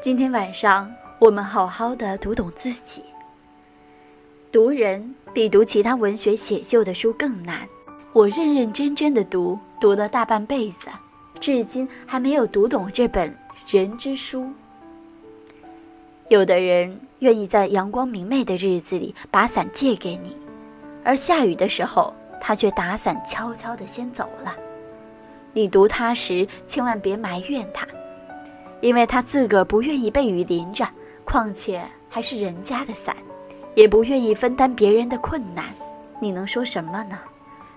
今天晚上，我们好好的读懂自己。读人比读其他文学写就的书更难。我认认真真的读，读了大半辈子，至今还没有读懂这本人之书。有的人愿意在阳光明媚的日子里把伞借给你，而下雨的时候，他却打伞悄悄的先走了。你读他时，千万别埋怨他。因为他自个儿不愿意被雨淋着，况且还是人家的伞，也不愿意分担别人的困难，你能说什么呢？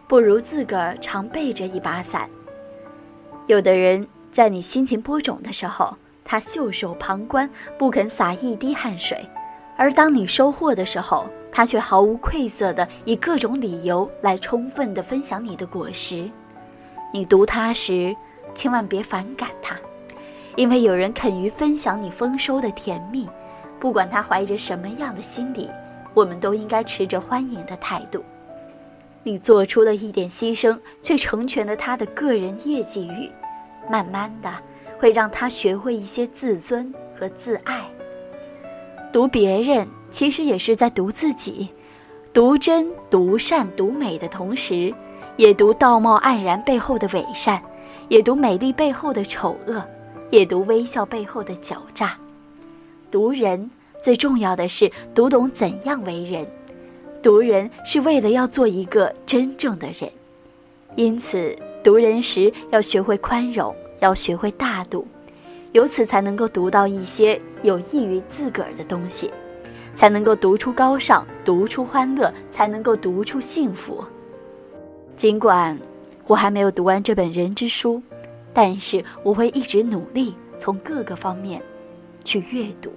不如自个儿常备着一把伞。有的人在你心情播种的时候，他袖手旁观，不肯洒一滴汗水；而当你收获的时候，他却毫无愧色地以各种理由来充分地分享你的果实。你读他时，千万别反感。因为有人肯于分享你丰收的甜蜜，不管他怀着什么样的心理，我们都应该持着欢迎的态度。你做出了一点牺牲，却成全了他的个人业绩欲，慢慢的会让他学会一些自尊和自爱。读别人其实也是在读自己，读真、读善、读美的同时，也读道貌岸然背后的伪善，也读美丽背后的丑恶。也读微笑背后的狡诈，读人最重要的是读懂怎样为人，读人是为了要做一个真正的人，因此读人时要学会宽容，要学会大度，由此才能够读到一些有益于自个儿的东西，才能够读出高尚，读出欢乐，才能够读出幸福。尽管我还没有读完这本人之书。但是我会一直努力，从各个方面去阅读。